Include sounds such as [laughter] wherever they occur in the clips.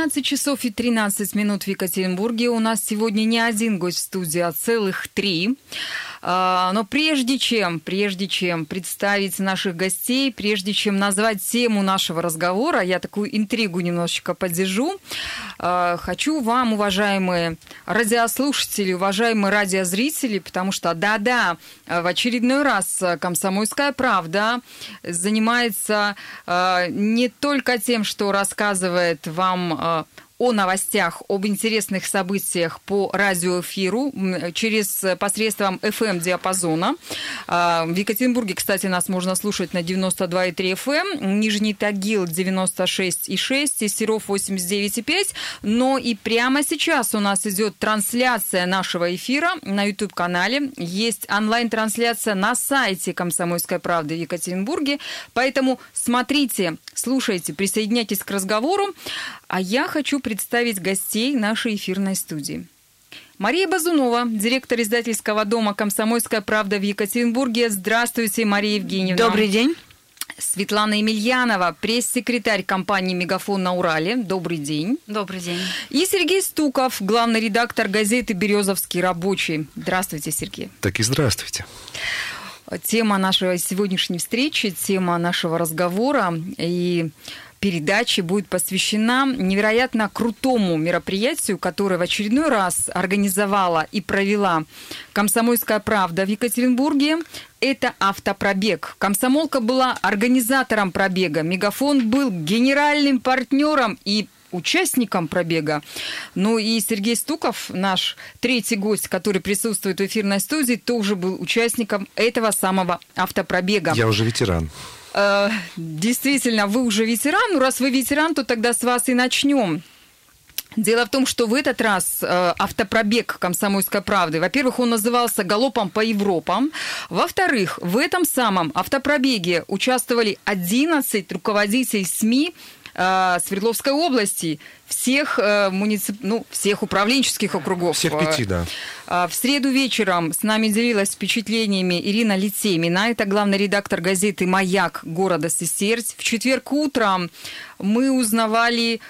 12 часов и 13 минут в Екатеринбурге. У нас сегодня не один гость в студии, а целых три. А, но прежде чем, прежде чем представить наших гостей, прежде чем назвать тему нашего разговора, я такую интригу немножечко поддержу, а, хочу вам, уважаемые радиослушатели, уважаемые радиозрители, потому что, да-да, в очередной раз «Комсомольская правда» занимается а, не только тем, что рассказывает вам о новостях, об интересных событиях по радиоэфиру через э, посредством FM-диапазона. А, в Екатеринбурге, кстати, нас можно слушать на 92,3 FM, Нижний Тагил 96,6 и Серов 89,5. Но и прямо сейчас у нас идет трансляция нашего эфира на YouTube-канале. Есть онлайн-трансляция на сайте «Комсомольской правды» в Екатеринбурге. Поэтому смотрите, слушайте, присоединяйтесь к разговору. А я хочу представить гостей нашей эфирной студии. Мария Базунова, директор издательского дома «Комсомольская правда» в Екатеринбурге. Здравствуйте, Мария Евгеньевна. Добрый день. Светлана Емельянова, пресс-секретарь компании «Мегафон» на Урале. Добрый день. Добрый день. И Сергей Стуков, главный редактор газеты «Березовский рабочий». Здравствуйте, Сергей. Так и здравствуйте. Тема нашей сегодняшней встречи, тема нашего разговора и передачи будет посвящена невероятно крутому мероприятию, которое в очередной раз организовала и провела «Комсомольская правда» в Екатеринбурге. Это автопробег. Комсомолка была организатором пробега. Мегафон был генеральным партнером и участником пробега. Ну и Сергей Стуков, наш третий гость, который присутствует в эфирной студии, тоже был участником этого самого автопробега. Я уже ветеран. Э, действительно, вы уже ветеран. Ну, раз вы ветеран, то тогда с вас и начнем. Дело в том, что в этот раз э, автопробег «Комсомольской правды», во-первых, он назывался «Галопом по Европам», во-вторых, в этом самом автопробеге участвовали 11 руководителей СМИ Свердловской области, всех, э, муницип... ну, всех управленческих округов. Всех пяти, да. Э, в среду вечером с нами делилась впечатлениями Ирина Литемина, это главный редактор газеты «Маяк» города Сесерть. В четверг утром мы узнавали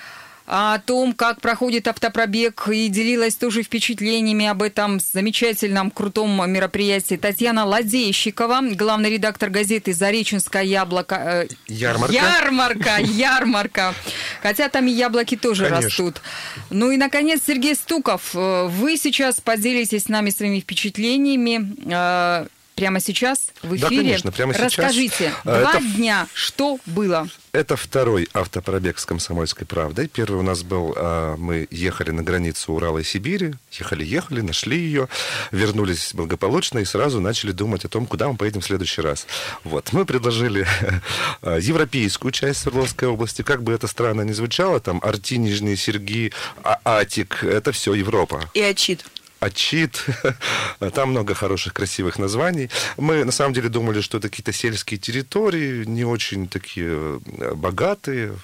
о том, как проходит автопробег, и делилась тоже впечатлениями об этом замечательном, крутом мероприятии Татьяна Ладейщикова, главный редактор газеты «Зареченское яблоко». Э, ярмарка. Ярмарка, [laughs] ярмарка. Хотя там и яблоки тоже Конечно. растут. Ну и, наконец, Сергей Стуков, э, вы сейчас поделитесь с нами своими впечатлениями э, прямо сейчас в эфире. Да, конечно, прямо сейчас. Расскажите, два это- дня, что было? Это второй автопробег с «Комсомольской правдой». Первый у нас был, а, мы ехали на границу Урала и Сибири, ехали-ехали, нашли ее, вернулись благополучно и сразу начали думать о том, куда мы поедем в следующий раз. Вот, мы предложили а, [laughs] европейскую часть Свердловской области, как бы это странно ни звучало, там Арти, Нижние Серги, А- Атик, это все Европа. И отчит. Ачит. [laughs] Там много хороших, красивых названий. Мы на самом деле думали, что это какие-то сельские территории, не очень такие э, богатые,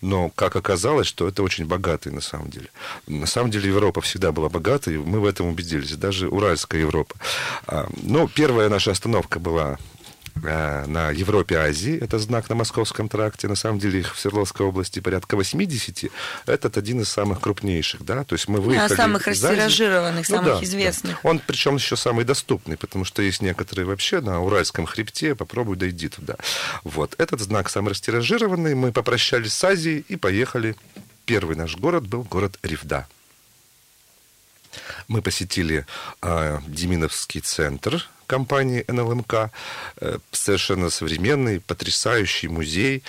но как оказалось, что это очень богатые на самом деле. На самом деле Европа всегда была богатой, мы в этом убедились, даже Уральская Европа. А, Ну, первая наша остановка была на Европе Азии, это знак на Московском тракте, на самом деле их в Свердловской области порядка 80, этот один из самых крупнейших, да, то есть мы выехали самых из Азии. растиражированных, Ну самых да, известных. да. Он причем еще самый доступный, потому что есть некоторые вообще на Уральском хребте, попробуй дойди туда. Вот, этот знак самый растиражированный, мы попрощались с Азией и поехали. Первый наш город был город Ревда. Мы посетили э, Деминовский центр компании НЛМК, э, совершенно современный, потрясающий музей,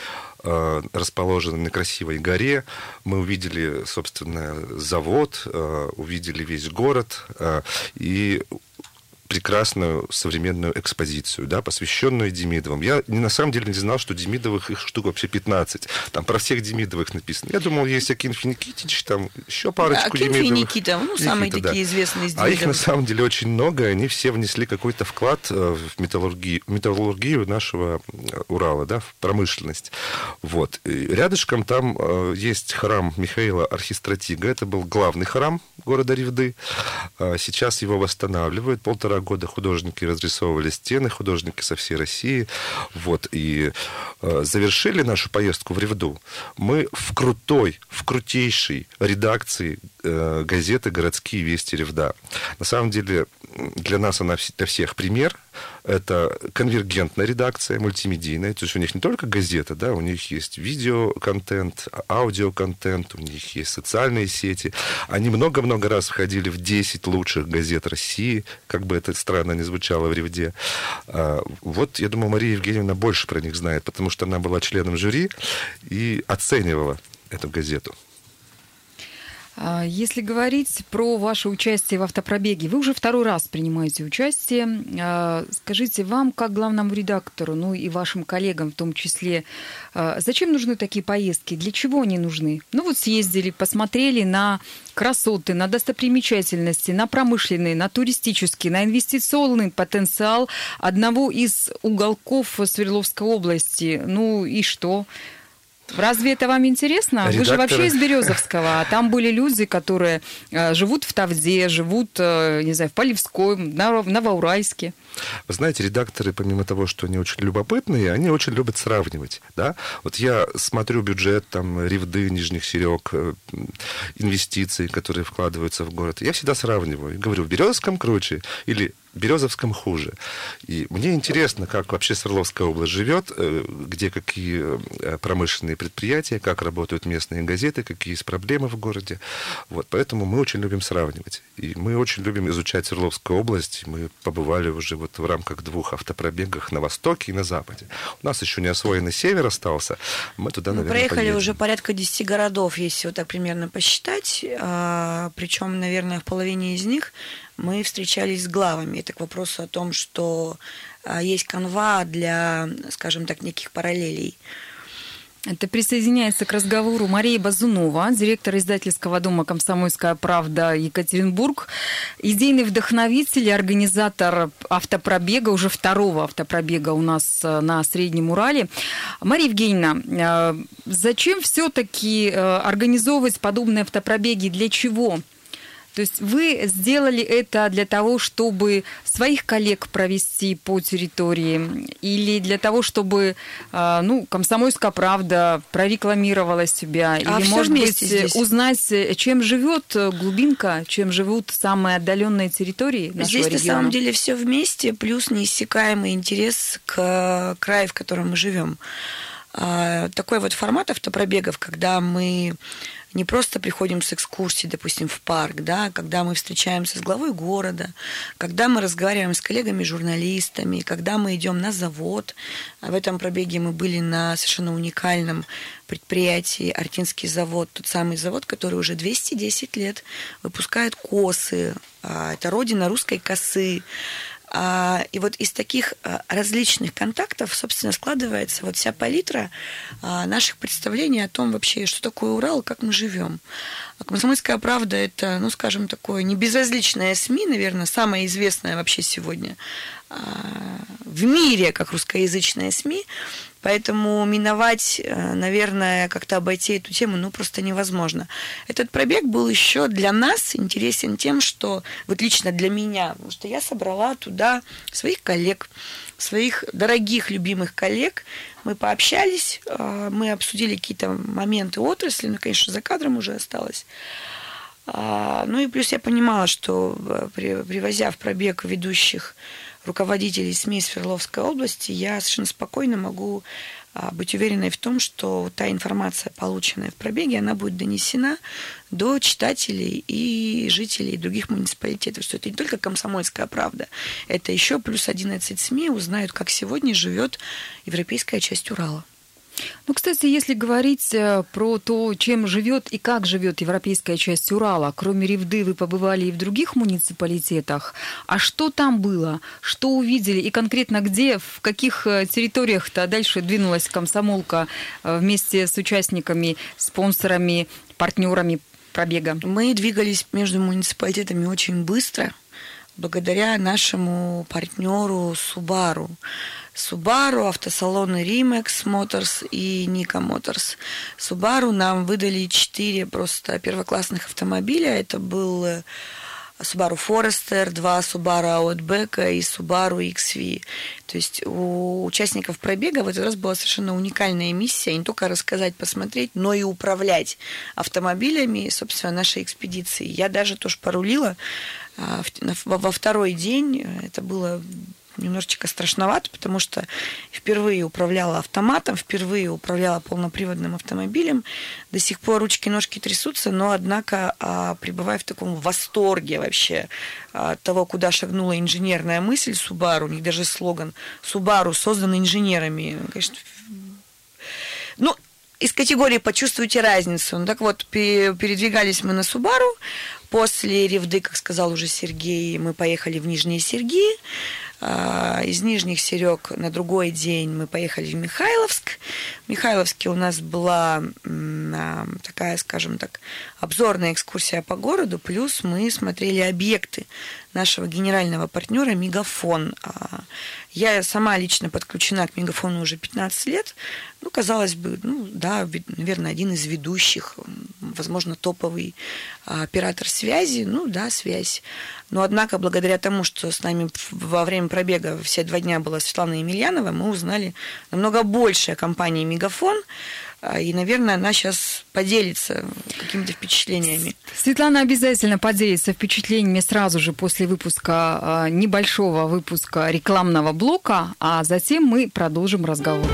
э, расположенный на красивой горе. Мы увидели, собственно, завод, э, увидели весь город э, и прекрасную современную экспозицию, да, посвященную Демидовым. Я на самом деле не знал, что Демидовых их штук вообще 15. Там про всех Демидовых написано. Я думал, есть Акинфи Никитич, там еще парочку Акинфи Демидовых. Никита, ну, самые такие известные из А их на Демидовых. самом деле очень много, и они все внесли какой-то вклад э, в металлургию, металлургию нашего э, Урала, да, в промышленность. Вот. И рядышком там э, есть храм Михаила Архистратига. Это был главный храм города Ревды. Сейчас его восстанавливают. Полтора полтора года художники разрисовывали стены, художники со всей России. Вот, и э, завершили нашу поездку в Ревду мы в крутой, в крутейшей редакции э, газеты «Городские вести Ревда». На самом деле, для нас она для всех пример. Это конвергентная редакция, мультимедийная. То есть у них не только газета, да, у них есть видеоконтент, аудиоконтент, у них есть социальные сети. Они много-много раз входили в 10 лучших газет России, как бы это странно не звучало в Ревде. А, вот, я думаю, Мария Евгеньевна больше про них знает, потому что она была членом жюри и оценивала эту газету. А, если говорить про ваше участие в автопробеге, вы уже второй раз принимаете участие. А, скажите, вам, как главному редактору, ну и вашим коллегам в том числе, а, зачем нужны такие поездки? Для чего они нужны? Ну вот съездили, посмотрели на красоты, на достопримечательности, на промышленный, на туристический, на инвестиционный потенциал одного из уголков Свердловской области. Ну и что? Разве это вам интересно? Редакторы... Вы же вообще из Березовского, а там были люди, которые э, живут в Тавде, живут, э, не знаю, в Полевской, на Новоуральске. Вы знаете, редакторы, помимо того, что они очень любопытные, они очень любят сравнивать. Да? Вот я смотрю бюджет там, Ревды, Нижних Серег, э, инвестиции, которые вкладываются в город. Я всегда сравниваю. Говорю, в Березовском круче или Березовском хуже. И мне интересно, как вообще Свердловская область живет, э, где какие э, промышленные предприятия, как работают местные газеты, какие есть проблемы в городе. Вот, поэтому мы очень любим сравнивать. И мы очень любим изучать Свердловскую область. Мы побывали уже вот в рамках двух автопробегах на востоке и на западе. У нас еще не освоенный север остался. Мы туда, мы наверное, проехали поедем. уже порядка 10 городов, если вот так примерно посчитать. А, причем, наверное, в половине из них мы встречались с главами. Это к вопросу о том, что а, есть канва для, скажем так, неких параллелей. Это присоединяется к разговору Мария Базунова, директор издательского дома «Комсомольская правда» Екатеринбург, идейный вдохновитель и организатор автопробега, уже второго автопробега у нас э, на Среднем Урале. Мария Евгеньевна, э, зачем все-таки э, организовывать подобные автопробеги? Для чего? То есть вы сделали это для того, чтобы своих коллег провести по территории или для того, чтобы а, ну, комсомольская правда прорекламировала себя? А или, может быть, здесь. узнать, чем живет глубинка, чем живут самые отдаленные территории нашего здесь региона? на самом деле все вместе, плюс неиссякаемый интерес к краю, в котором мы живем. А, такой вот формат автопробегов, когда мы не просто приходим с экскурсии, допустим, в парк, да, когда мы встречаемся с главой города, когда мы разговариваем с коллегами-журналистами, когда мы идем на завод. В этом пробеге мы были на совершенно уникальном предприятии Артинский завод, тот самый завод, который уже 210 лет выпускает косы. А, это родина русской косы. А, и вот из таких а, различных контактов, собственно, складывается вот вся палитра а, наших представлений о том вообще, что такое Урал, как мы живем. Комсомольская правда – это, ну, скажем, такое небезразличное СМИ, наверное, самое известное вообще сегодня в мире, как русскоязычное СМИ. Поэтому миновать, э, наверное, как-то обойти эту тему, ну, просто невозможно. Этот пробег был еще для нас интересен тем, что, вот лично для меня, потому что я собрала туда своих коллег, своих дорогих, любимых коллег. Мы пообщались, э, мы обсудили какие-то моменты отрасли, ну, конечно, за кадром уже осталось. А, ну и плюс я понимала, что э, привозя в пробег ведущих руководителей СМИ Свердловской области, я совершенно спокойно могу а, быть уверенной в том, что та информация, полученная в пробеге, она будет донесена до читателей и жителей других муниципалитетов, что это не только комсомольская правда, это еще плюс 11 СМИ узнают, как сегодня живет европейская часть Урала. Ну, кстати, если говорить э, про то, чем живет и как живет европейская часть Урала, кроме Ревды вы побывали и в других муниципалитетах. А что там было? Что увидели? И конкретно где, в каких э, территориях-то дальше двинулась комсомолка э, вместе с участниками, спонсорами, партнерами пробега? Мы двигались между муниципалитетами очень быстро, благодаря нашему партнеру Субару. Subaru, автосалоны Rimax Motors и Nika Motors. Subaru нам выдали четыре просто первоклассных автомобиля. Это был Subaru Forester, два Subaru Outback и Subaru XV. То есть у участников пробега в этот раз была совершенно уникальная миссия не только рассказать, посмотреть, но и управлять автомобилями, собственно, нашей экспедиции. Я даже тоже порулила во второй день. Это было немножечко страшновато, потому что впервые управляла автоматом, впервые управляла полноприводным автомобилем. До сих пор ручки-ножки трясутся, но, однако, а, пребывая в таком восторге вообще от того, куда шагнула инженерная мысль Subaru, у них даже слоган Subaru создан инженерами. Конечно, ну, из категории «почувствуйте разницу». Ну, так вот, передвигались мы на Субару. После Ревды, как сказал уже Сергей, мы поехали в Нижние Сергии. А, из Нижних Серег на другой день мы поехали в Михайловск. В Михайловске у нас была а, такая, скажем так, обзорная экскурсия по городу, плюс мы смотрели объекты нашего генерального партнера «Мегафон». А, я сама лично подключена к «Мегафону» уже 15 лет. Ну, казалось бы, ну, да, наверное, один из ведущих, возможно, топовый оператор связи. Ну, да, связь. Но, однако, благодаря тому, что с нами во время пробега все два дня была Светлана Емельянова, мы узнали намного больше о компании «Мегафон», а, и, наверное, она сейчас поделится какими-то впечатлениями. Светлана обязательно поделится впечатлениями сразу же после выпуска, а, небольшого выпуска рекламного блока, а затем мы продолжим разговор.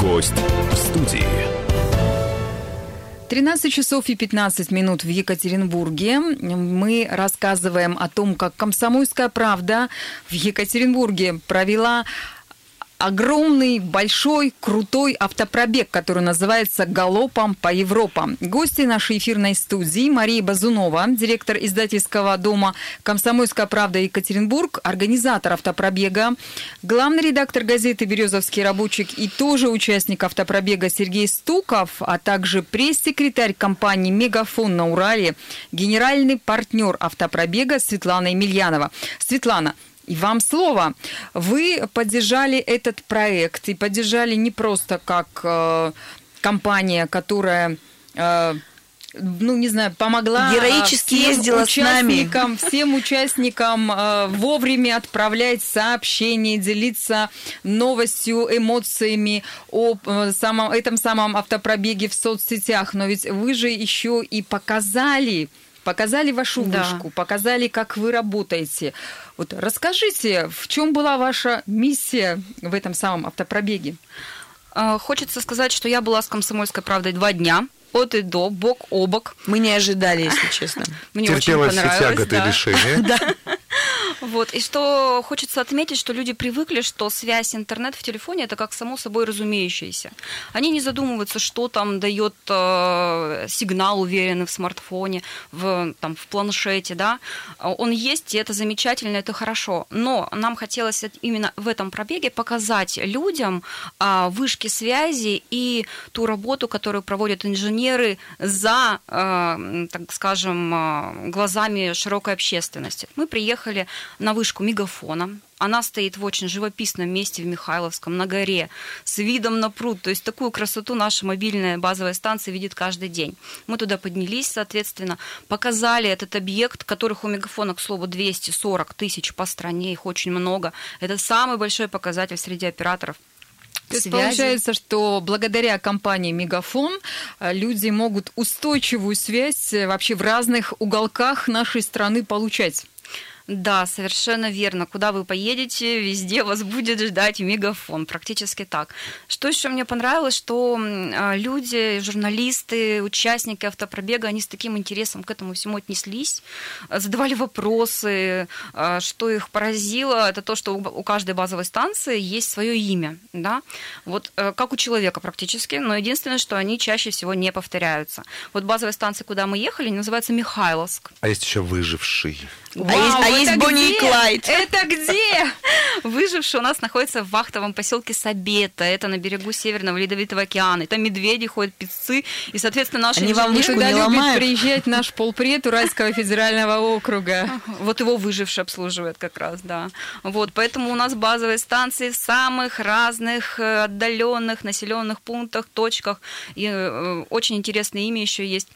Гость в студии. 13 часов и 15 минут в Екатеринбурге. Мы рассказываем о том, как «Комсомольская правда» в Екатеринбурге провела огромный, большой, крутой автопробег, который называется «Галопом по Европам». Гости нашей эфирной студии Мария Базунова, директор издательского дома «Комсомольская правда» Екатеринбург, организатор автопробега, главный редактор газеты «Березовский рабочий» и тоже участник автопробега Сергей Стуков, а также пресс-секретарь компании «Мегафон» на Урале, генеральный партнер автопробега Светлана Емельянова. Светлана, и вам слово. Вы поддержали этот проект и поддержали не просто как э, компания, которая э, ну, не знаю, помогла героически ездила с нами. Всем участникам э, вовремя отправлять сообщения, делиться новостью, эмоциями о э, самом, этом самом автопробеге в соцсетях. Но ведь вы же еще и показали, показали вашу да. вышку, показали, как вы работаете. Вот расскажите, в чем была ваша миссия в этом самом автопробеге? А, хочется сказать, что я была с «Комсомольской правдой» два дня от и до, бок о бок. Мы не ожидали, если честно. Мне Терпелось очень понравилось. все тяготы да. решения. [laughs] Вот. И что хочется отметить, что люди привыкли, что связь интернет в телефоне это как само собой разумеющееся. Они не задумываются, что там дает э, сигнал уверенный в смартфоне, в, там, в планшете, да. Он есть, и это замечательно, это хорошо. Но нам хотелось именно в этом пробеге показать людям э, вышки связи и ту работу, которую проводят инженеры за, э, так скажем, э, глазами широкой общественности. Мы приехали на вышку мегафона. Она стоит в очень живописном месте в Михайловском, на горе, с видом на пруд. То есть такую красоту наша мобильная базовая станция видит каждый день. Мы туда поднялись, соответственно, показали этот объект, которых у мегафона, к слову, 240 тысяч по стране, их очень много. Это самый большой показатель среди операторов то есть связи. получается, что благодаря компании Мегафон люди могут устойчивую связь э, вообще в разных уголках нашей страны получать. Да, совершенно верно. Куда вы поедете, везде вас будет ждать мегафон. Практически так. Что еще мне понравилось, что а, люди, журналисты, участники автопробега, они с таким интересом к этому всему отнеслись, задавали вопросы. А, что их поразило, это то, что у каждой базовой станции есть свое имя. Да? Вот э, как у человека практически, но единственное, что они чаще всего не повторяются. Вот базовая станция, куда мы ехали, называется Михайловск. А есть еще выживший. А есть- а есть это Бонни и где? Клайд. Это где? [laughs] Выживший у нас находится в вахтовом поселке Сабета. Это на берегу Северного Ледовитого океана. И там медведи ходят, певцы. И, соответственно, наши Они вам не любит ломают? приезжать наш полпред Уральского федерального округа. [laughs] Вот его выживший обслуживает как раз, да. Вот, поэтому у нас базовые станции в самых разных э, отдаленных населенных пунктах, точках. И э, очень интересное имя еще есть.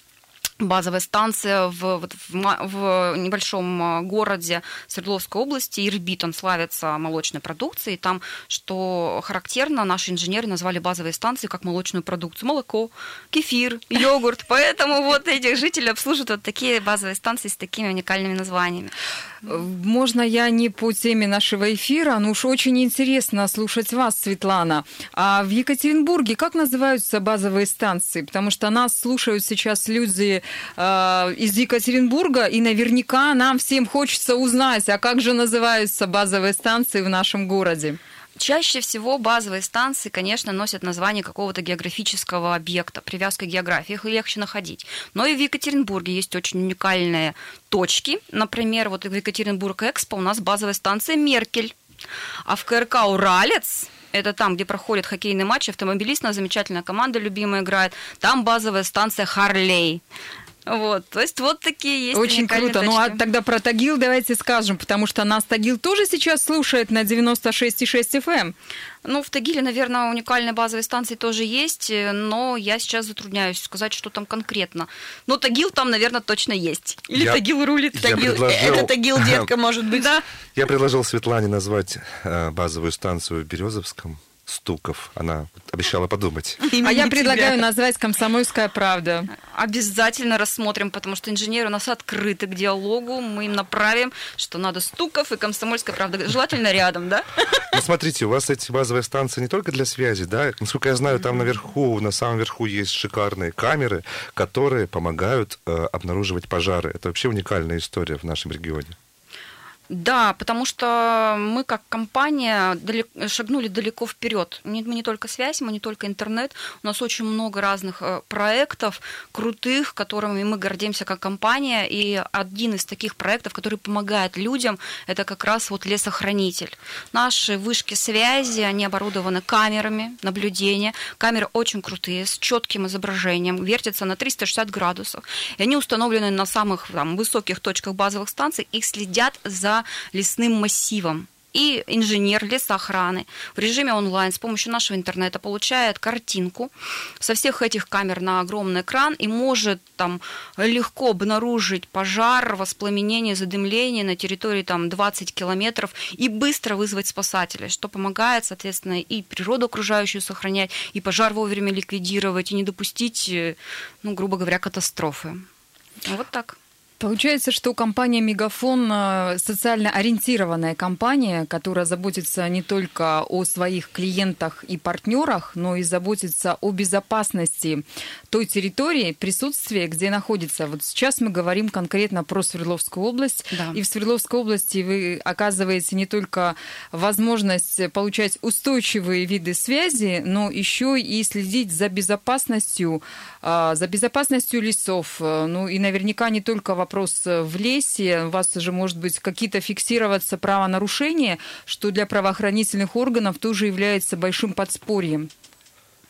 Базовая станция в, вот в, в небольшом а, городе Свердловской области, Ирбит, он славится молочной продукцией. Там, что характерно, наши инженеры назвали базовые станции как молочную продукцию. Молоко, кефир, йогурт. Поэтому вот этих жителей обслуживают вот такие базовые станции с такими уникальными названиями. Можно я не по теме нашего эфира, но уж очень интересно слушать вас, Светлана. А в Екатеринбурге как называются базовые станции? Потому что нас слушают сейчас люди э, из Екатеринбурга, и наверняка нам всем хочется узнать, а как же называются базовые станции в нашем городе? Чаще всего базовые станции, конечно, носят название какого-то географического объекта, привязка к географии, их легче находить. Но и в Екатеринбурге есть очень уникальные точки. Например, вот в Екатеринбург Экспо у нас базовая станция Меркель, а в КРК Уралец это там, где проходят хоккейные матчи, автомобилист, у нас замечательная команда любимая играет. Там базовая станция Харлей. Вот, то есть вот такие есть Очень круто. Ну а точки. тогда про Тагил давайте скажем, потому что нас Тагил тоже сейчас слушает на 96,6 FM. Ну, в Тагиле, наверное, уникальные базовые станции тоже есть, э, но я сейчас затрудняюсь сказать, что там конкретно. Но Тагил там, наверное, точно есть. Или Я- Тагил рулит. я Тагил- предложил- Это Тагил [laughs] детка, может быть. Да. Я предложил Светлане назвать э, базовую станцию в Березовском Стуков. Она обещала подумать. А Имени я тебя. предлагаю назвать «Комсомольская правда». Обязательно рассмотрим, потому что инженеры у нас открыты к диалогу. Мы им направим, что надо стуков и комсомольская правда. Желательно рядом, да? Ну, смотрите, у вас эти базовые станции не только для связи, да? Насколько я знаю, там наверху, на самом верху есть шикарные камеры, которые помогают э, обнаруживать пожары. Это вообще уникальная история в нашем регионе. Да, потому что мы как компания далек- шагнули далеко вперед. Мы не только связь, мы не только интернет. У нас очень много разных э, проектов крутых, которыми мы гордимся как компания. И один из таких проектов, который помогает людям, это как раз вот лесохранитель. Наши вышки связи, они оборудованы камерами наблюдения. Камеры очень крутые, с четким изображением, вертятся на 360 градусов. И они установлены на самых там, высоких точках базовых станций и следят за лесным массивом. И инженер лесоохраны в режиме онлайн с помощью нашего интернета получает картинку со всех этих камер на огромный экран и может там легко обнаружить пожар, воспламенение, задымление на территории там 20 километров и быстро вызвать спасателей, что помогает, соответственно, и природу окружающую сохранять, и пожар вовремя ликвидировать, и не допустить, э, ну, грубо говоря, катастрофы. Вот так. Получается, что компания «Мегафон» э, социально ориентированная компания, которая заботится не только о своих клиентах и партнерах, но и заботится о безопасности той территории, присутствия, где находится. Вот сейчас мы говорим конкретно про Свердловскую область. Да. И в Свердловской области вы оказываете не только возможность получать устойчивые виды связи, но еще и следить за безопасностью, а, за безопасностью лесов. Э, Ну и наверняка не только вопрос э, в лесе, у вас же может быть какие-то фиксироваться правонарушения, что для правоохранительных органов тоже является большим подспорьем.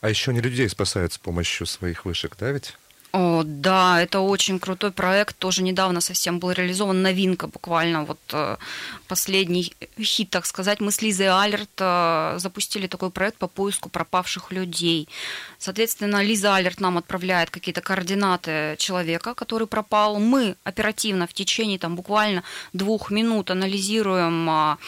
А еще не людей спасают с помощью своих вышек, да ведь? О, да, это очень крутой проект, тоже недавно совсем был реализован, новинка буквально, вот э, последний хит, так сказать. Мы с Лизой Алерт э, запустили такой проект по поиску пропавших людей. Соответственно, Лиза Алерт нам отправляет какие-то координаты человека, который пропал. Мы оперативно в течение там буквально двух минут анализируем а,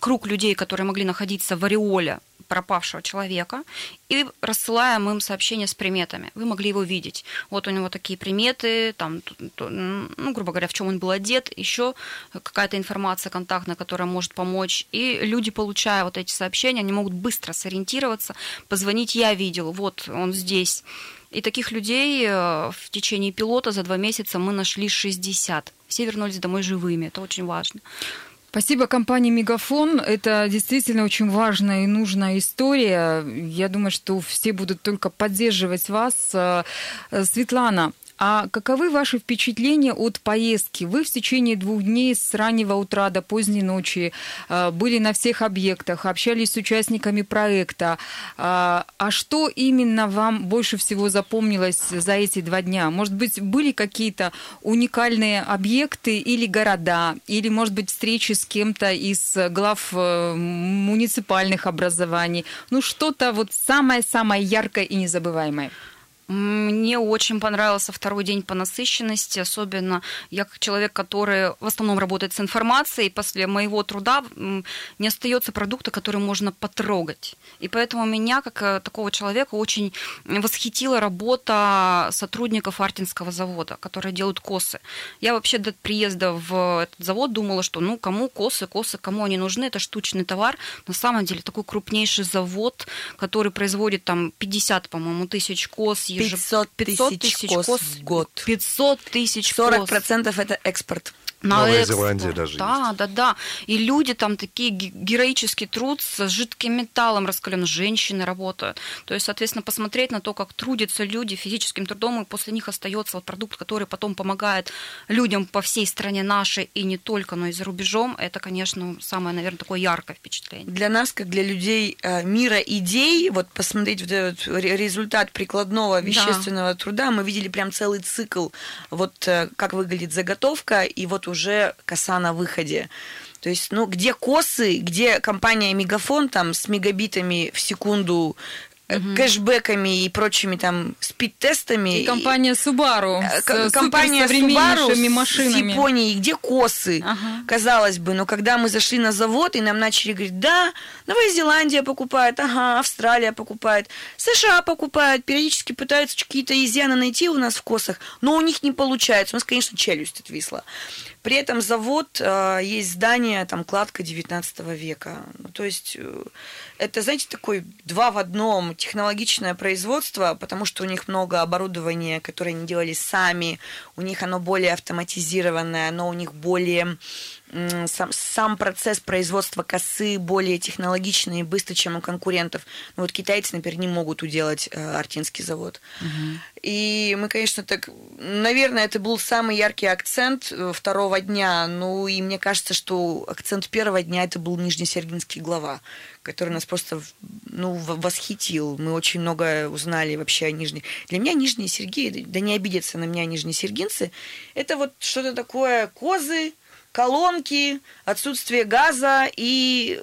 круг людей, которые могли находиться в ореоле пропавшего человека и рассылаем им сообщение с приметами. Вы могли его видеть. Вот у него такие приметы, там, ну, грубо говоря, в чем он был одет, еще какая-то информация контактная, которая может помочь. И люди, получая вот эти сообщения, они могут быстро сориентироваться, позвонить, я видел, вот он здесь. И таких людей э, в течение пилота за два месяца мы нашли 60. Все вернулись домой живыми. Это очень важно. Спасибо компании «Мегафон». Это действительно очень важная и нужная история. Я думаю, что все будут только поддерживать вас. Э, Светлана, А каковы ваши впечатления от поездки? Вы в течение двух дней с раннего утра до поздней ночи э, были на всех объектах, общались с участниками проекта. А, а что именно вам больше всего запомнилось за эти два дня? Может быть, были какие-то уникальные объекты или города, или, может быть, встречи с кем-то из глав э, муниципальных образований? Ну, что-то вот самое-самое яркое и незабываемое. Мне очень понравился второй день по насыщенности, особенно я как человек, который в основном работает с информацией, после моего труда не остается продукта, который можно потрогать. И поэтому меня, как э, такого человека, очень восхитила работа сотрудников Артинского завода, которые делают косы. Я вообще до приезда в этот завод думала, что ну кому косы, косы, кому они нужны, это штучный товар. На самом деле такой крупнейший завод, который производит там 50, по-моему, тысяч кос, 500, 500 тысяч кос, кос в год. 500 тысяч 40 процентов это экспорт. На Новая экспорт. Зеландия даже Да, есть. да, да. И люди там такие героический труд с жидким металлом раскаленным, женщины работают. То есть, соответственно, посмотреть на то, как трудятся люди физическим трудом, и после них остается вот продукт, который потом помогает людям по всей стране нашей, и не только, но и за рубежом, это, конечно, самое, наверное, такое яркое впечатление. Для нас, как для людей э, мира идей, вот посмотреть вот этот результат прикладного вещественного да. труда, мы видели прям целый цикл, вот э, как выглядит заготовка, и вот уже коса на выходе. То есть, ну, где косы, где компания Мегафон там с мегабитами в секунду угу. кэшбэками и прочими там спид-тестами. И компания Subaru с компания Subaru машинами. с Японией, где косы, ага. казалось бы. Но когда мы зашли на завод, и нам начали говорить, да, Новая Зеландия покупает, ага, Австралия покупает, США покупает, периодически пытаются какие-то изъяны найти у нас в косах, но у них не получается. У нас, конечно, челюсть отвисла. При этом завод, э, есть здание, там, кладка 19 века. Ну, то есть э, это, знаете, такой два в одном технологичное производство, потому что у них много оборудования, которое они делали сами, у них оно более автоматизированное, оно у них более сам, сам процесс производства косы более технологичный и быстрый, чем у конкурентов. Ну, вот китайцы, например, не могут уделать э, Артинский завод. Угу. И мы, конечно, так... Наверное, это был самый яркий акцент э, второго дня. Ну, и мне кажется, что акцент первого дня это был Нижнесергинский глава, который нас просто ну, восхитил. Мы очень много узнали вообще о Нижней. Для меня Нижние Сергии, да не обидятся на меня Нижние Сергинцы, это вот что-то такое козы, колонки, отсутствие газа и...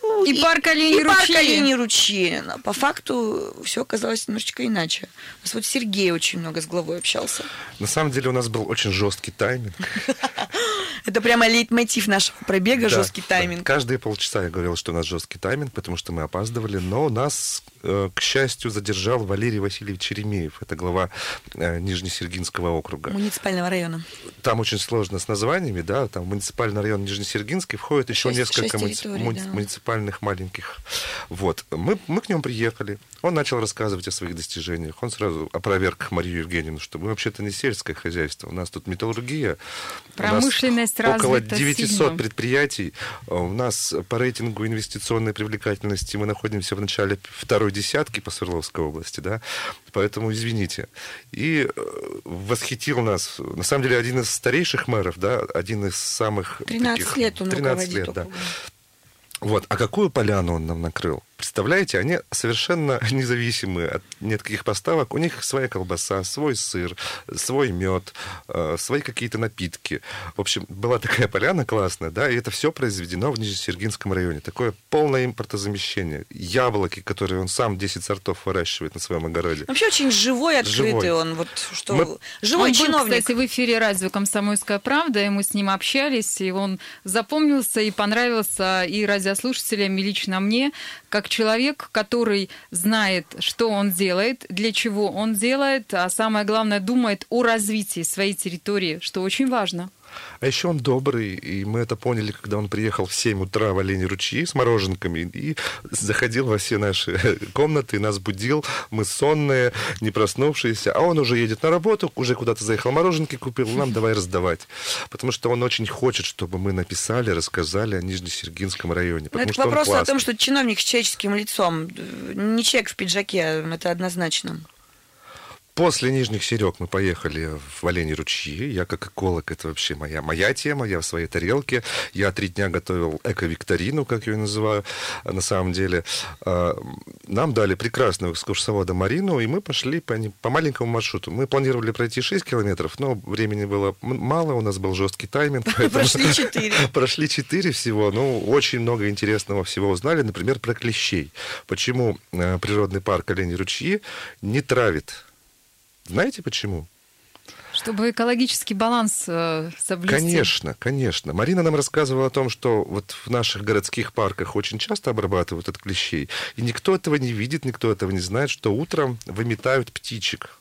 Ну, и, и парк оленей ручьи. парк оленей ручьи. По факту все оказалось немножечко иначе. У нас вот Сергей очень много с главой общался. На самом деле у нас был очень жесткий тайминг. [laughs] Это прямо лейтмотив нашего пробега, жесткий тайминг. Каждые полчаса я говорил, что у нас жесткий тайминг, потому что мы опаздывали, но нас, э, к счастью, задержал Валерий Васильевич Черемеев. Это глава э, Нижнесергинского округа. Муниципального района. Там очень сложно с названиями, да, там муниципальный район Нижнесергинский, входит еще 6, несколько 6 муни- да. муниципальных маленьких. Вот. Мы, мы к нему приехали. Он начал рассказывать о своих достижениях. Он сразу опроверг Марию Евгеньевну, что мы вообще-то не сельское хозяйство. У нас тут металлургия. Промышленность Около 900 сильно. предприятий. У нас по рейтингу инвестиционной привлекательности мы находимся в начале второй десятки по Свердловской области. Да? Поэтому извините. И э, восхитил нас, на самом деле, один из старейших мэров, да, один из самых 13 таких, лет он 13 лет, да. Вот. А какую поляну он нам накрыл? Представляете, они совершенно [laughs] независимы от никаких поставок. У них своя колбаса, свой сыр, свой мед, э, свои какие-то напитки. В общем, была такая поляна классная, да, и это все произведено в Нижнесергинском районе. Такое полное импортозамещение. Яблоки, которые он сам 10 сортов выращивает на своем огороде. Вообще очень живой, открытый живой. он. Вот что Мы... Живой он чиновник. Был, кстати, в эфире радио «Комсомольская правда», и мы с ним общались, и он запомнился и понравился и радиослушателям, и лично мне, как человек, который знает, что он делает, для чего он делает, а самое главное, думает о развитии своей территории, что очень важно. А еще он добрый, и мы это поняли, когда он приехал в 7 утра в Олене ручьи с мороженками и заходил во все наши [laughs] комнаты, нас будил, мы сонные, не проснувшиеся, а он уже едет на работу, уже куда-то заехал, мороженки купил, нам давай раздавать. Потому что он очень хочет, чтобы мы написали, рассказали о Нижнесергинском районе. Ну, это что вопрос о том, что чиновник с человеческим лицом, не человек в пиджаке, это однозначно. После Нижних Серег мы поехали в Оленьи ручьи. Я как эколог, это вообще моя, моя тема, я в своей тарелке. Я три дня готовил эко-викторину, как я ее называю, на самом деле. А, нам дали прекрасную экскурсовода Марину, и мы пошли по, по маленькому маршруту. Мы планировали пройти 6 километров, но времени было мало, у нас был жесткий тайминг. [laughs] Прошли [laughs] 4. Прошли 4 всего, ну, очень много интересного всего узнали, например, про клещей. Почему э, природный парк Оленьи ручьи не травит знаете почему? Чтобы экологический баланс э, соблюсти. Конечно, конечно. Марина нам рассказывала о том, что вот в наших городских парках очень часто обрабатывают от клещей, и никто этого не видит, никто этого не знает, что утром выметают птичек.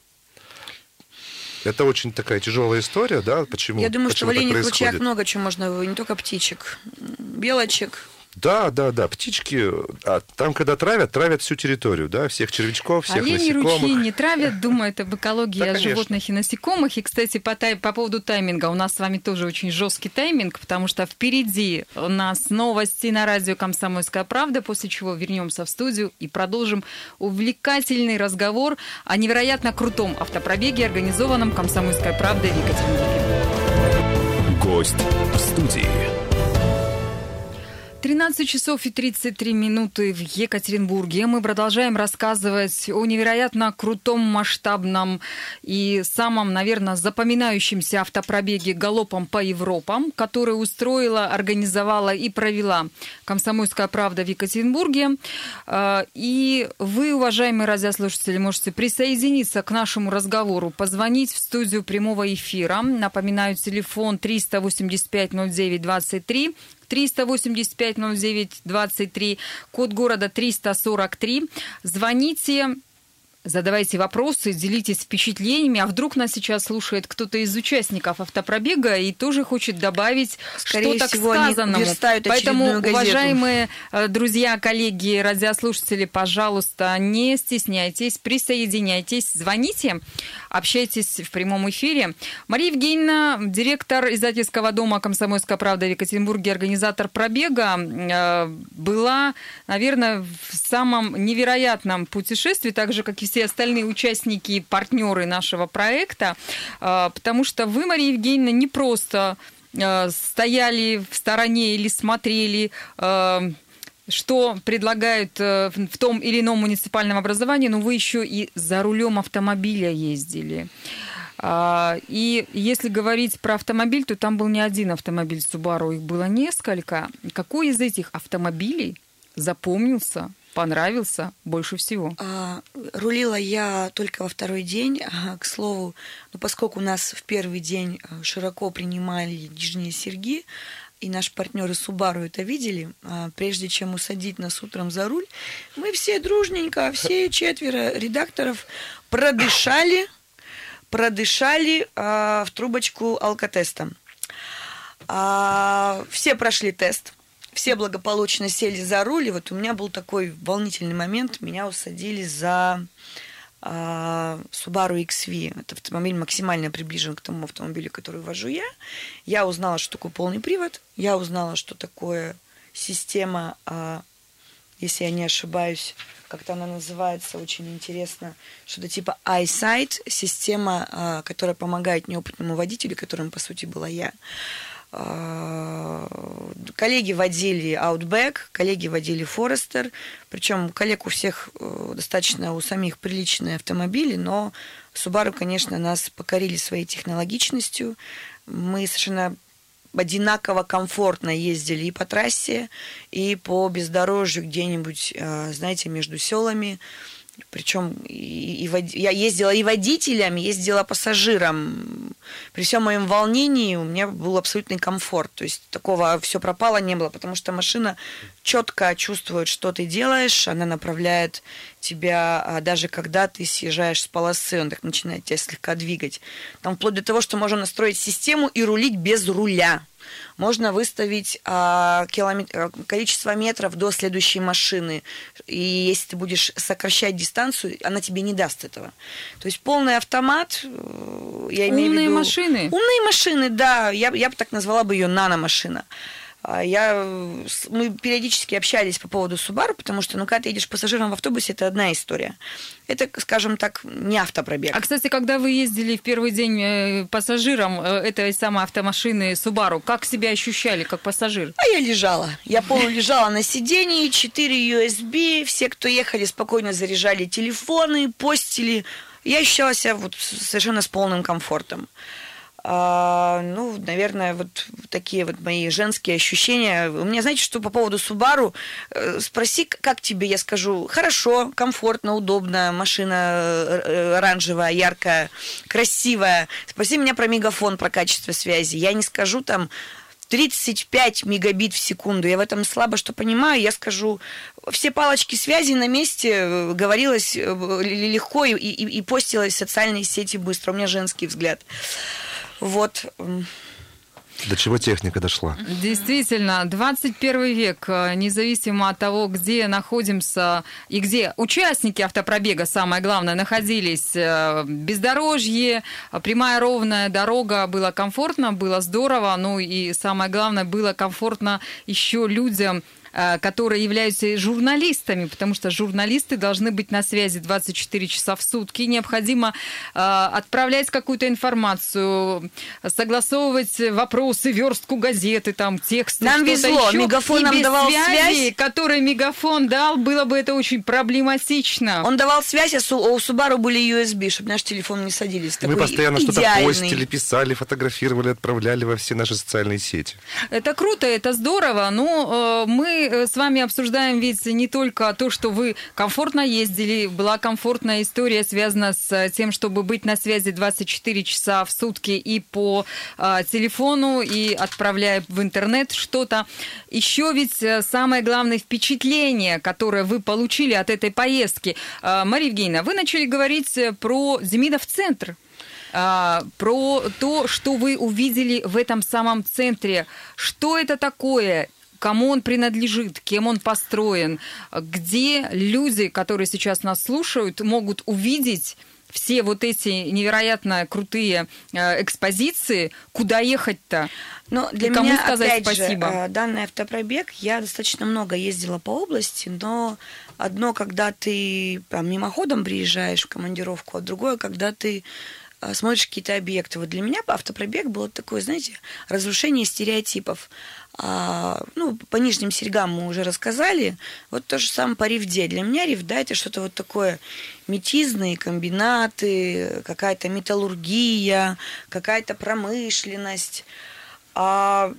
Это очень такая тяжелая история, да? Почему? Я думаю, Почему что в оленях ручьях много чего можно, не только птичек, белочек, да, да, да. Птички, а там, когда травят, травят всю территорию, да, всех червячков, всех Олени насекомых. ручьи не травят, думают об экологии, да, о животных и насекомых. И, кстати, по, тай... по поводу тайминга, у нас с вами тоже очень жесткий тайминг, потому что впереди у нас новости на радио «Комсомольская правда», после чего вернемся в студию и продолжим увлекательный разговор о невероятно крутом автопробеге, организованном «Комсомольской правдой» в Екатеринбурге. Гость в студии. 13 часов и 33 минуты в Екатеринбурге. Мы продолжаем рассказывать о невероятно крутом, масштабном и самом, наверное, запоминающемся автопробеге галопом по Европам, который устроила, организовала и провела «Комсомольская правда» в Екатеринбурге. А, и вы, уважаемые радиослушатели, можете присоединиться к нашему разговору, позвонить в студию прямого эфира. Напоминаю, телефон 385 09 23 385 09 23, код города 343. Звоните, Задавайте вопросы, делитесь впечатлениями. А вдруг нас сейчас слушает кто-то из участников автопробега и тоже хочет добавить Скорее что-то всего, к сказанному. Поэтому, уважаемые э, друзья, коллеги, радиослушатели, пожалуйста, не стесняйтесь, присоединяйтесь, звоните, общайтесь в прямом эфире. Мария Евгеньевна, директор издательского дома «Комсомольская правда» в Екатеринбурге, организатор пробега, э, была, наверное, в самом невероятном путешествии, так же, как и все остальные участники и партнеры нашего проекта, а, потому что вы, Мария Евгеньевна, не просто а, стояли в стороне или смотрели а, что предлагают в том или ином муниципальном образовании, но вы еще и за рулем автомобиля ездили. И если говорить про автомобиль, то там был не один автомобиль Subaru, их было несколько. Какой из этих автомобилей запомнился понравился больше всего? А, рулила я только во второй день. А, к слову, ну, поскольку у нас в первый день а, широко принимали нижние серьги, и наши партнеры Субару это видели, а, прежде чем усадить нас утром за руль, мы все дружненько, все четверо редакторов продышали, продышали а, в трубочку алкотестом. А, все прошли тест все благополучно сели за руль, и вот у меня был такой волнительный момент, меня усадили за а, Subaru XV. Это автомобиль максимально приближен к тому автомобилю, который вожу я. Я узнала, что такое полный привод. Я узнала, что такое система, а, если я не ошибаюсь, как-то она называется, очень интересно, что-то типа iSight, система, а, которая помогает неопытному водителю, которым, по сути, была я, коллеги водили Outback, коллеги водили Forester, причем коллег у всех э, достаточно у самих приличные автомобили, но Subaru, конечно, нас покорили своей технологичностью. Мы совершенно одинаково комфортно ездили и по трассе, и по бездорожью где-нибудь, э, знаете, между селами. Причем и, и, я ездила и водителем, ездила пассажиром. При всем моем волнении у меня был абсолютный комфорт. То есть такого все пропало не было, потому что машина четко чувствует, что ты делаешь, она направляет тебя, а, даже когда ты съезжаешь с полосы, он так начинает тебя слегка двигать. Там вплоть до того, что можно настроить систему и рулить без руля можно выставить а, километр, а, количество метров до следующей машины. И если ты будешь сокращать дистанцию, она тебе не даст этого. То есть полный автомат, э, я имею Умные в виду... машины. Умные машины, да. Я, я бы так назвала бы ее наномашина. А Я, с- мы периодически общались по поводу Субару, потому что, ну, когда ты едешь пассажиром в автобусе, это одна история. Это, скажем так, не автопробег. А, кстати, когда вы ездили в первый день э, пассажиром э, этой самой автомашины Subaru, как себя ощущали как пассажир? А я лежала. Я полулежала на сидении, 4 USB, все, кто ехали, спокойно заряжали телефоны, постили. Я ощущала себя вот совершенно с полным комфортом. А, ну, наверное, вот такие вот мои женские ощущения. У меня, знаете, что по поводу Субару? Э, Спроси, как тебе, я скажу, хорошо, комфортно, удобно, машина э, оранжевая, яркая, красивая. Спроси меня про мегафон, про качество связи. Я не скажу там 35 мегабит в секунду. Я в этом слабо что понимаю. Я скажу, все палочки связи на месте, э, говорилось легко и, и, и постилось в социальные сети быстро. У меня женский взгляд. Вот. До чего техника дошла? Действительно, 21 век, э, независимо от того, где находимся и где участники автопробега, самое главное, находились, э, бездорожье, прямая ровная дорога, было комфортно, было здорово, ну и самое главное, было комфортно еще людям, которые являются журналистами, потому что журналисты должны быть на связи 24 часа в сутки. Необходимо э, отправлять какую-то информацию, согласовывать вопросы, верстку газеты, там, тексты, Нам везло, еще. Мегафон И нам без давал связи, связь. который Мегафон дал, было бы это очень проблематично. Он давал связь, а су- у Субару были USB, чтобы наш телефон не садились. Мы постоянно что-то постили, писали, фотографировали, отправляли во все наши социальные сети. Это круто, это здорово, но э, мы э, с вами обсуждаем ведь не только то, что вы комфортно ездили, была комфортная история, связана с э, тем, чтобы быть на связи 24 часа в сутки и по э, телефону, и отправляя в интернет что-то. Еще ведь э, самое главное впечатление, которое вы получили от этой поездки. Э, Мария Евгеньевна, вы начали говорить про Демидов центр. А, про то, что вы увидели в этом самом центре. Что это такое? Кому он принадлежит, кем он построен, где люди, которые сейчас нас слушают, могут увидеть все вот эти невероятно крутые э, экспозиции, куда ехать-то? Но для И кому меня, сказать опять спасибо? же, э, данный автопробег, я достаточно много ездила по области, но одно, когда ты там, мимоходом приезжаешь в командировку, а другое, когда ты смотришь какие-то объекты. Вот для меня автопробег было такое, знаете, разрушение стереотипов. А, ну, по нижним серьгам мы уже рассказали. Вот то же самое по Ривде. Для меня Ривда это что-то вот такое метизные комбинаты, какая-то металлургия, какая-то промышленность. А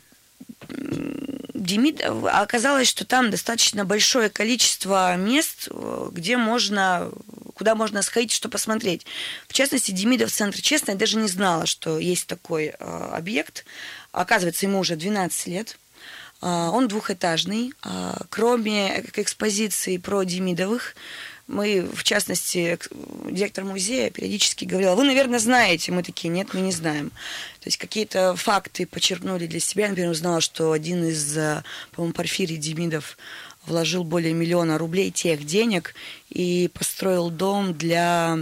Демид... оказалось, что там достаточно большое количество мест, э, где можно, куда можно сходить, что посмотреть. В частности, Демидов центр, честно, я даже не знала, что есть такой э, объект. Оказывается, ему уже 12 лет. А, Он двухэтажный. А, Кроме эк- экспозиции про Демидовых, мы, в частности, директор музея периодически говорила, вы, наверное, знаете. Мы такие, нет, мы не знаем. То есть какие-то факты почерпнули для себя. Я, например, узнала, что один из, э, по-моему, Порфирий Демидов вложил более миллиона рублей тех денег и построил дом для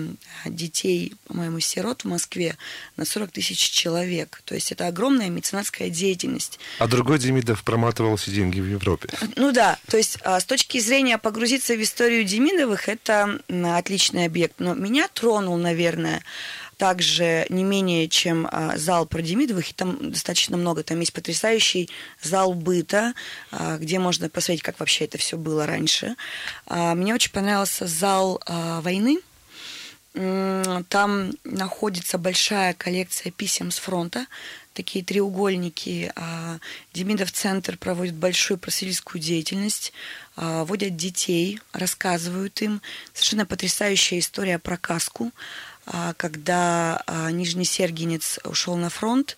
детей, по-моему, сирот в Москве на 40 тысяч человек. То есть это огромная меценатская деятельность. А другой Демидов проматывал все деньги в Европе. Ну да, то есть а, с точки зрения погрузиться в историю Демидовых, это отличный объект. Но меня тронул, наверное, также не менее, чем а, зал про Демидовых, и там достаточно много. Там есть потрясающий зал быта, а, где можно посмотреть, как вообще это все было раньше. А, Мне очень понравился зал войны. Там находится большая коллекция писем с фронта, такие треугольники. Демидов центр проводит большую просветительскую деятельность, водят детей, рассказывают им. Совершенно потрясающая история про каску, когда а, Нижний Сергинец ушел на фронт,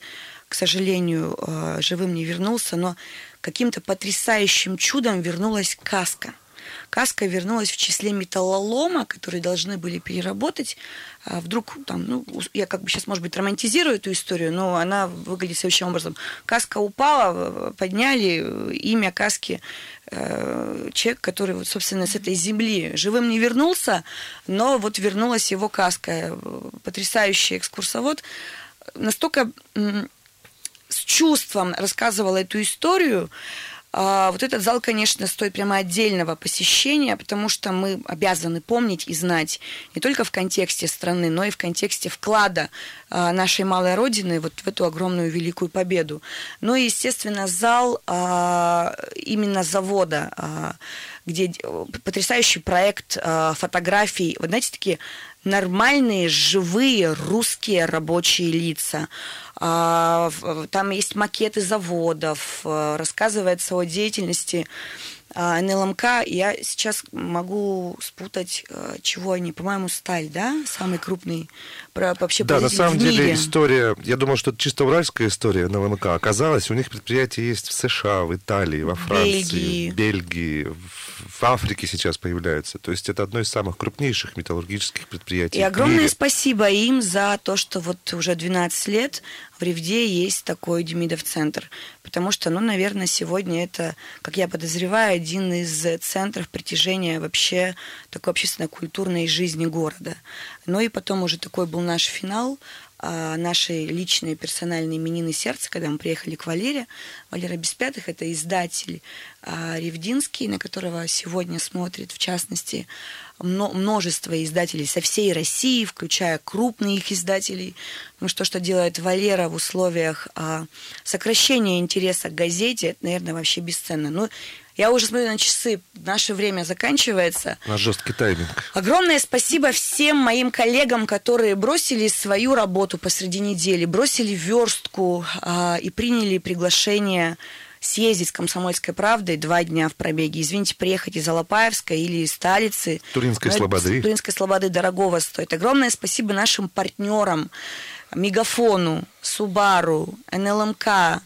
к сожалению, а, живым не вернулся, но каким-то потрясающим чудом вернулась каска. Каска вернулась в числе металлолома, которые должны были переработать. А вдруг, там, ну, я как бы сейчас, может быть, романтизирую эту историю, но она выглядит следующим образом. Каска упала, подняли э, имя каски э, человек, который, вот, собственно, с этой земли живым не вернулся, но вот вернулась его каска. Э, Потрясающий экскурсовод. Настолько с чувством рассказывала эту историю, вот этот зал, конечно, стоит прямо отдельного посещения, потому что мы обязаны помнить и знать не только в контексте страны, но и в контексте вклада а, нашей малой родины вот в эту огромную великую победу. Ну и, естественно, зал а, именно завода, где потрясающий проект фотографий, вот знаете, такие нормальные, живые русские рабочие лица. А, там есть макеты заводов, э, рассказывается о деятельности НЛМК, я сейчас могу спутать, э, чего они, по-моему, сталь, да, самый крупный про, вообще Да, на самом деле история, я думал, что это чисто уральская история НЛМК. Оказалось, у них предприятия есть в США, в Италии, во Франции, Бельгии. в Бельгии, в Африке сейчас появляются. То есть это одно из самых крупнейших металлургических предприятий И огромное мире. спасибо им за то, что вот уже 12 лет в Ревде есть такой Демидов центр. Потому что, ну, наверное, сегодня это, как я подозреваю, один из центров притяжения вообще такой общественно-культурной жизни города. Ну и потом уже такой был наш финал а, нашей личной персональной именины сердца, когда мы приехали к Валере. Валера Беспятых – это издатель а, Ревдинский, на которого сегодня смотрит, в частности, множество издателей со всей России, включая крупных издателей. Ну что, что делает Валера в условиях а, сокращения интереса к газете, это, наверное, вообще бесценно. Ну, я уже смотрю на часы, наше время заканчивается. На жесткий тайминг. Огромное спасибо всем моим коллегам, которые бросили свою работу посреди недели, бросили верстку а, и приняли приглашение съездить с «Комсомольской правдой» два дня в пробеге. Извините, приехать из Алапаевска или из Талицы. Туринской Но Слободы. Туринской Слободы дорогого стоит. Огромное спасибо нашим партнерам, Мегафону, Субару, НЛМК,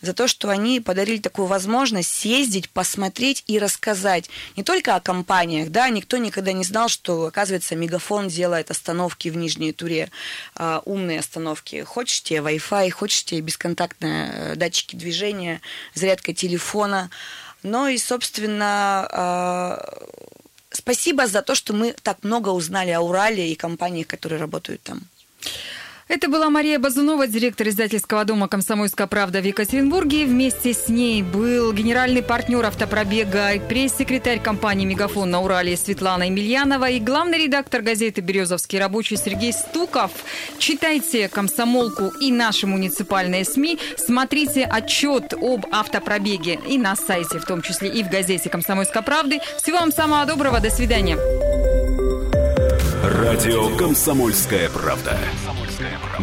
за то, что они подарили такую возможность съездить, посмотреть и рассказать не только о компаниях, да, никто никогда не знал, что, оказывается, Мегафон делает остановки в Нижней Туре, а, умные остановки. Хочешь тебе Wi-Fi, хочешь тебе бесконтактные э, датчики движения, зарядка телефона. Ну и, собственно, а, спасибо за то, что мы так много узнали о Урале и компаниях, которые работают там. Это была Мария Базунова, директор издательского дома «Комсомольская правда» в Екатеринбурге. Вместе с ней был генеральный партнер автопробега пресс-секретарь компании «Мегафон» на Урале Светлана Емельянова и главный редактор газеты «Березовский рабочий» Сергей Стуков. Читайте «Комсомолку» и наши муниципальные СМИ. Смотрите отчет об автопробеге и на сайте, в том числе и в газете «Комсомольской правды». Всего вам самого доброго. До свидания. Радио «Комсомольская правда».